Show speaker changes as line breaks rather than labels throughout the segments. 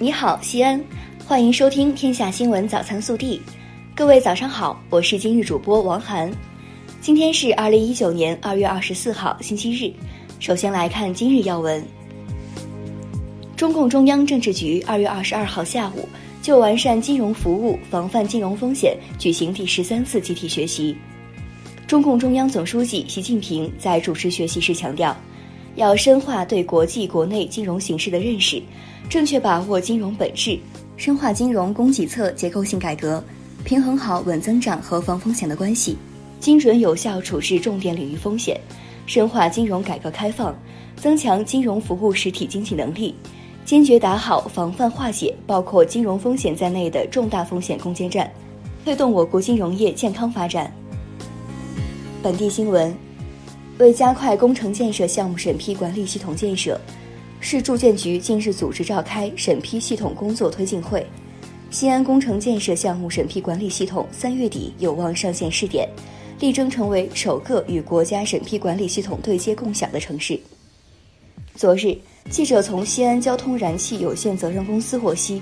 你好，西安，欢迎收听《天下新闻早餐速递》。各位早上好，我是今日主播王涵。今天是二零一九年二月二十四号，星期日。首先来看今日要闻。中共中央政治局二月二十二号下午就完善金融服务、防范金融风险举行第十三次集体学习。中共中央总书记习近平在主持学习时强调，要深化对国际国内金融形势的认识，正确把握金融本质，深化金融供给侧结构性改革，平衡好稳增长和防风险的关系，精准有效处置重点领域风险，深化金融改革开放，增强金融服务实体经济能力。坚决打好防范化解包括金融风险在内的重大风险攻坚战，推动我国金融业健康发展。本地新闻：为加快工程建设项目审批管理系统建设，市住建局近日组织召开审批系统工作推进会。西安工程建设项目审批管理系统三月底有望上线试点，力争成为首个与国家审批管理系统对接共享的城市。昨日。记者从西安交通燃气有限责任公司获悉，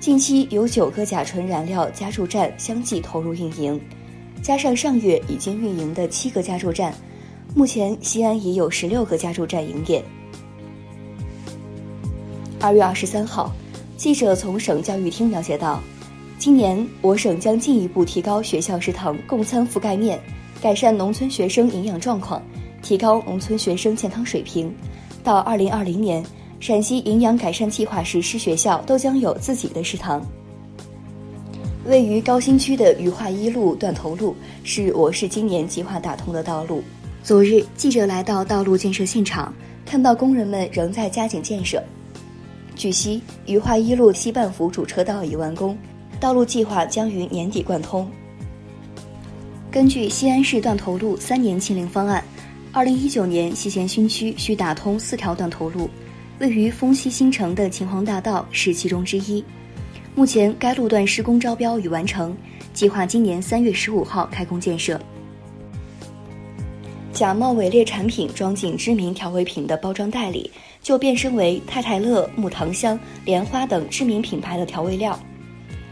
近期有九个甲醇燃料加注站相继投入运营，加上上月已经运营的七个加注站，目前西安已有十六个加注站营业。二月二十三号，记者从省教育厅了解到，今年我省将进一步提高学校食堂供餐覆盖面，改善农村学生营养状况，提高农村学生健康水平。到二零二零年，陕西营养改善计划实施学校都将有自己的食堂。位于高新区的渝化一路断头路是我市今年计划打通的道路。昨日，记者来到道路建设现场，看到工人们仍在加紧建设。据悉，渝化一路西半幅主车道已完工，道路计划将于年底贯通。根据西安市断头路三年清零方案。二零一九年，西咸新区需打通四条断头路，位于丰西新城的秦皇大道是其中之一。目前该路段施工招标已完成，计划今年三月十五号开工建设。假冒伪劣产品装进知名调味品的包装袋里，就变身为太太乐、木糖香、莲花等知名品牌的调味料。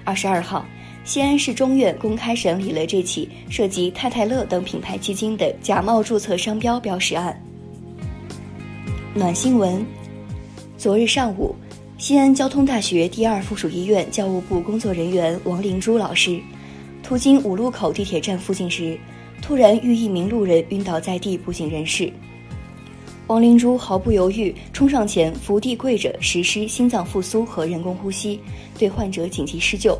二十二号。西安市中院公开审理了这起涉及太太乐等品牌基金的假冒注册商标标识案。暖新闻：昨日上午，西安交通大学第二附属医院教务部工作人员王灵珠老师，途经五路口地铁站附近时，突然遇一名路人晕倒在地，不省人事。王灵珠毫不犹豫冲上前伏地跪着实施心脏复苏和人工呼吸，对患者紧急施救。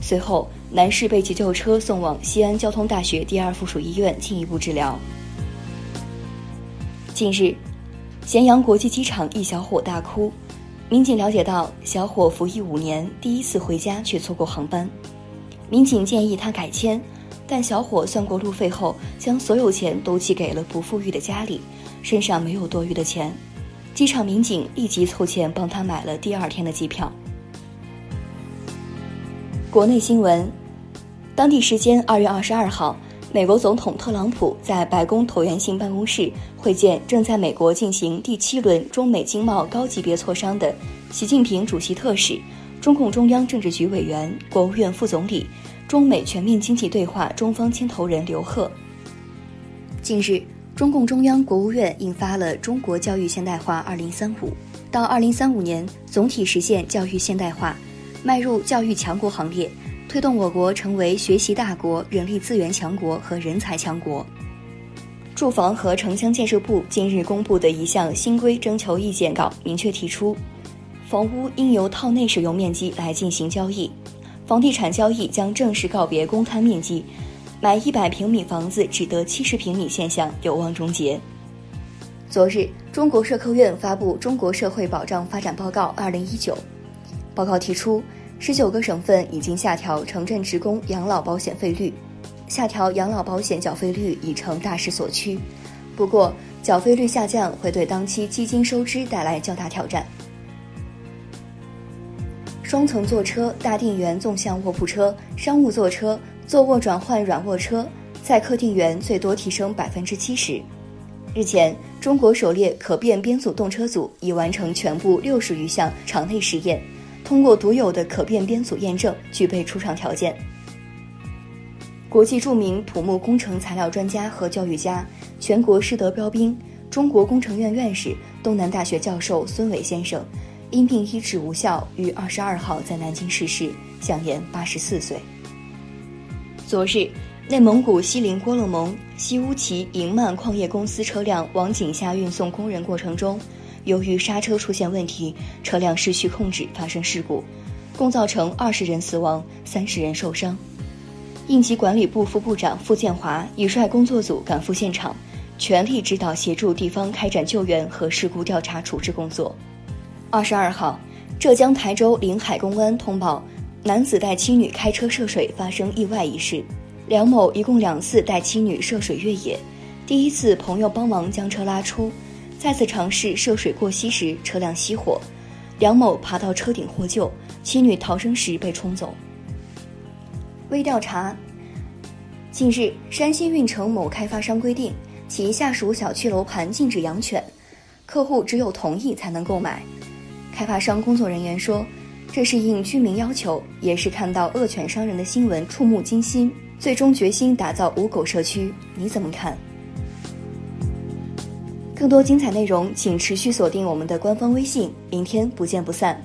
随后，男士被急救车送往西安交通大学第二附属医院进一步治疗。近日，咸阳国际机场一小伙大哭，民警了解到，小伙服役五年，第一次回家却错过航班。民警建议他改签，但小伙算过路费后，将所有钱都寄给了不富裕的家里，身上没有多余的钱。机场民警立即凑钱帮他买了第二天的机票。国内新闻，当地时间二月二十二号，美国总统特朗普在白宫椭圆形办公室会见正在美国进行第七轮中美经贸高级别磋商的习近平主席特使、中共中央政治局委员、国务院副总理、中美全面经济对话中方牵头人刘鹤。近日，中共中央、国务院印发了《中国教育现代化二零三五》，到二零三五年总体实现教育现代化。迈入教育强国行列，推动我国成为学习大国、人力资源强国和人才强国。住房和城乡建设部近日公布的一项新规征求意见稿明确提出，房屋应由套内使用面积来进行交易，房地产交易将正式告别公摊面积，买一百平米房子只得七十平米现象有望终结。昨日，中国社科院发布《中国社会保障发展报告（二零一九）》。报告提出，十九个省份已经下调城镇职工养老保险费率，下调养老保险缴费率已成大势所趋。不过，缴费率下降会对当期基金收支带来较大挑战。双层座车、大定员纵向卧铺车、商务座车、坐卧转换软卧车载客定员最多提升百分之七十。日前，中国首列可变编组动车组已完成全部六十余项场内实验。通过独有的可变编组验证，具备出厂条件。国际著名土木工程材料专家和教育家，全国师德标兵、中国工程院院士、东南大学教授孙伟先生，因病医治无效，于二十二号在南京逝世，享年八十四岁。昨日，内蒙古锡林郭勒盟西乌旗银曼矿业公司车辆往井下运送工人过程中，由于刹车出现问题，车辆失去控制发生事故，共造成二十人死亡，三十人受伤。应急管理部副部长傅建华已率工作组赶赴现场，全力指导协助地方开展救援和事故调查处置工作。二十二号，浙江台州临海公安通报，男子带妻女开车涉水发生意外一事。梁某一共两次带妻女涉水越野，第一次朋友帮忙将车拉出，再次尝试涉水过溪时车辆熄火，梁某爬到车顶获救，妻女逃生时被冲走。微调查。近日，山西运城某开发商规定，其下属小区楼盘禁止养犬，客户只有同意才能购买。开发商工作人员说，这是应居民要求，也是看到恶犬伤人的新闻触目惊心，最终决心打造无狗社区。你怎么看？更多精彩内容，请持续锁定我们的官方微信，明天不见不散。